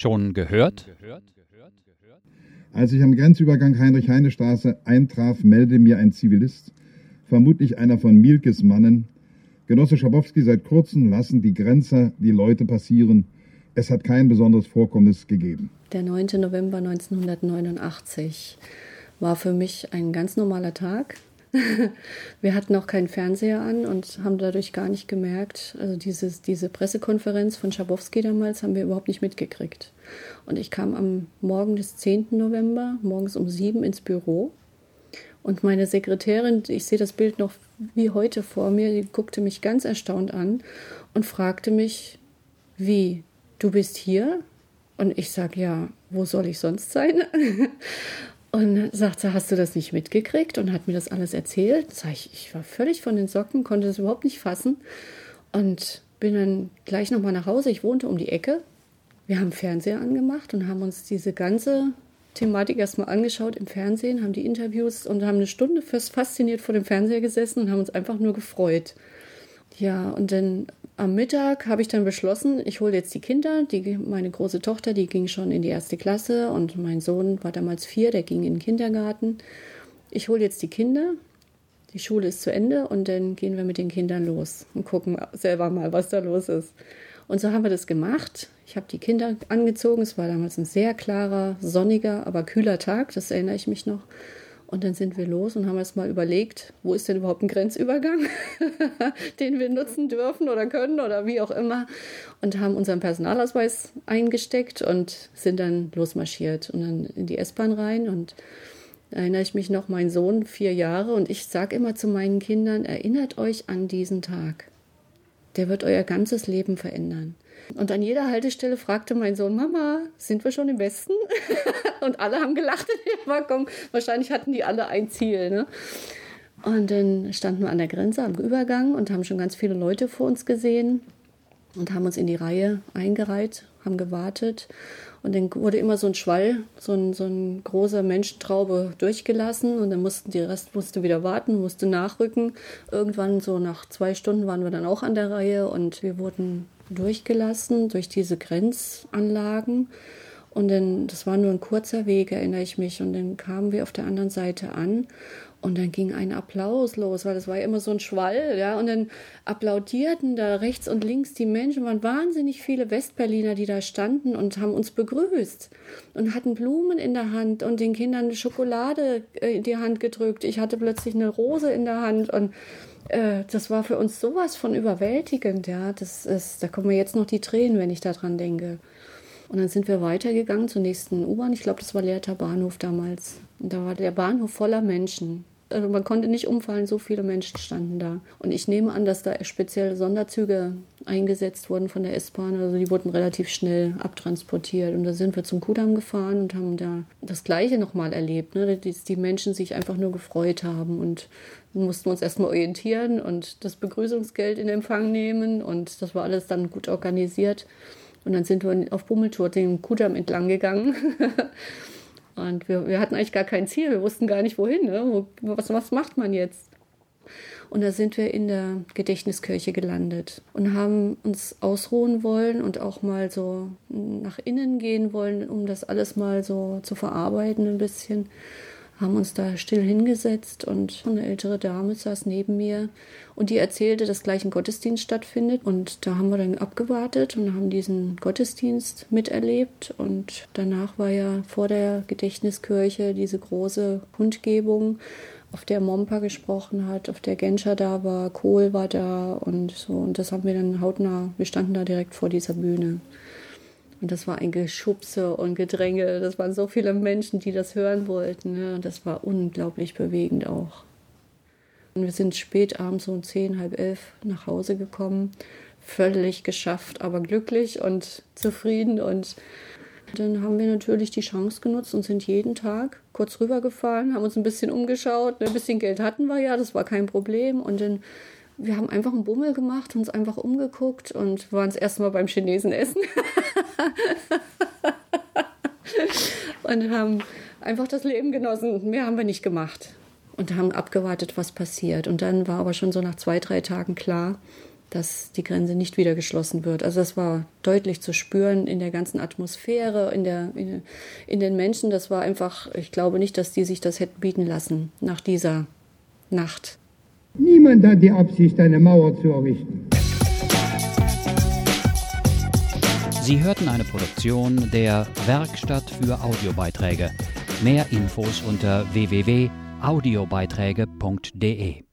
Schon gehört? Als ich am Grenzübergang Heinrich-Heine-Straße eintraf, meldete mir ein Zivilist, vermutlich einer von Mielkes Mannen, Genosse Schabowski, seit kurzem lassen die Grenzer die Leute passieren. Es hat kein besonderes Vorkommnis gegeben. Der 9. November 1989 war für mich ein ganz normaler Tag. wir hatten auch keinen Fernseher an und haben dadurch gar nicht gemerkt, also dieses, diese Pressekonferenz von Schabowski damals haben wir überhaupt nicht mitgekriegt. Und ich kam am Morgen des 10. November, morgens um sieben ins Büro. Und meine Sekretärin, ich sehe das Bild noch wie heute vor mir, die guckte mich ganz erstaunt an und fragte mich, wie, du bist hier? Und ich sage, ja, wo soll ich sonst sein? Und sagte, hast du das nicht mitgekriegt? Und hat mir das alles erzählt. Sag ich, ich war völlig von den Socken, konnte das überhaupt nicht fassen. Und bin dann gleich nochmal nach Hause. Ich wohnte um die Ecke. Wir haben Fernseher angemacht und haben uns diese ganze Thematik erstmal angeschaut im Fernsehen, haben die Interviews und haben eine Stunde fast fasziniert vor dem Fernseher gesessen und haben uns einfach nur gefreut. Ja, und dann am Mittag habe ich dann beschlossen, ich hole jetzt die Kinder. Die, meine große Tochter, die ging schon in die erste Klasse und mein Sohn war damals vier, der ging in den Kindergarten. Ich hole jetzt die Kinder. Die Schule ist zu Ende und dann gehen wir mit den Kindern los und gucken selber mal, was da los ist. Und so haben wir das gemacht. Ich habe die Kinder angezogen. Es war damals ein sehr klarer, sonniger, aber kühler Tag. Das erinnere ich mich noch. Und dann sind wir los und haben erst mal überlegt, wo ist denn überhaupt ein Grenzübergang, den wir nutzen dürfen oder können oder wie auch immer. Und haben unseren Personalausweis eingesteckt und sind dann losmarschiert und dann in die S-Bahn rein. Und da erinnere ich mich noch, mein Sohn, vier Jahre. Und ich sage immer zu meinen Kindern, erinnert euch an diesen Tag. Der wird euer ganzes Leben verändern. Und an jeder Haltestelle fragte mein Sohn, Mama, sind wir schon im Westen? und alle haben gelacht in dem Waggon. Wahrscheinlich hatten die alle ein Ziel. Ne? Und dann standen wir an der Grenze am Übergang und haben schon ganz viele Leute vor uns gesehen und haben uns in die Reihe eingereiht, haben gewartet. Und dann wurde immer so ein Schwall, so ein, so ein großer Menschentraube durchgelassen und dann mussten die Rest musste wieder warten, musste nachrücken. Irgendwann so nach zwei Stunden waren wir dann auch an der Reihe und wir wurden durchgelassen durch diese Grenzanlagen. Und dann, das war nur ein kurzer Weg, erinnere ich mich. Und dann kamen wir auf der anderen Seite an und dann ging ein Applaus los, weil das war ja immer so ein Schwall, ja. Und dann applaudierten da rechts und links die Menschen, waren wahnsinnig viele Westberliner, die da standen und haben uns begrüßt und hatten Blumen in der Hand und den Kindern Schokolade äh, in die Hand gedrückt. Ich hatte plötzlich eine Rose in der Hand und äh, das war für uns sowas von überwältigend, ja. Das ist, da kommen mir jetzt noch die Tränen, wenn ich daran denke. Und dann sind wir weitergegangen zur nächsten U-Bahn. Ich glaube, das war Leerter Bahnhof damals. Und da war der Bahnhof voller Menschen. Also man konnte nicht umfallen, so viele Menschen standen da. Und ich nehme an, dass da spezielle Sonderzüge eingesetzt wurden von der S-Bahn. Also die wurden relativ schnell abtransportiert. Und da sind wir zum Kudamm gefahren und haben da das Gleiche nochmal erlebt. Ne? Dass die Menschen sich einfach nur gefreut haben und mussten uns erstmal orientieren und das Begrüßungsgeld in Empfang nehmen. Und das war alles dann gut organisiert. Und dann sind wir auf Bummeltour den Kudamm entlang gegangen. und wir, wir, hatten eigentlich gar kein Ziel. Wir wussten gar nicht, wohin. Ne? Was, was macht man jetzt? Und da sind wir in der Gedächtniskirche gelandet und haben uns ausruhen wollen und auch mal so nach innen gehen wollen, um das alles mal so zu verarbeiten ein bisschen haben uns da still hingesetzt und eine ältere Dame saß neben mir und die erzählte, dass gleich ein Gottesdienst stattfindet. Und da haben wir dann abgewartet und haben diesen Gottesdienst miterlebt. Und danach war ja vor der Gedächtniskirche diese große Kundgebung, auf der Mompa gesprochen hat, auf der Genscher da war, Kohl war da und so. Und das haben wir dann hautnah, wir standen da direkt vor dieser Bühne. Und das war ein Geschubse und Gedränge. Das waren so viele Menschen, die das hören wollten. Ne? Und das war unglaublich bewegend auch. Und wir sind spät abends um zehn, halb elf nach Hause gekommen. Völlig geschafft, aber glücklich und zufrieden. Und dann haben wir natürlich die Chance genutzt und sind jeden Tag kurz rübergefahren, haben uns ein bisschen umgeschaut. Ein bisschen Geld hatten wir ja, das war kein Problem. Und dann wir haben einfach einen Bummel gemacht, uns einfach umgeguckt und waren das erste Mal beim Chinesen essen. und haben einfach das Leben genossen. Mehr haben wir nicht gemacht. Und haben abgewartet, was passiert. Und dann war aber schon so nach zwei, drei Tagen klar, dass die Grenze nicht wieder geschlossen wird. Also das war deutlich zu spüren in der ganzen Atmosphäre, in, der, in, in den Menschen. Das war einfach, ich glaube nicht, dass die sich das hätten bieten lassen nach dieser Nacht. Niemand hat die Absicht, eine Mauer zu errichten. Sie hörten eine Produktion der Werkstatt für Audiobeiträge. Mehr Infos unter www.audiobeiträge.de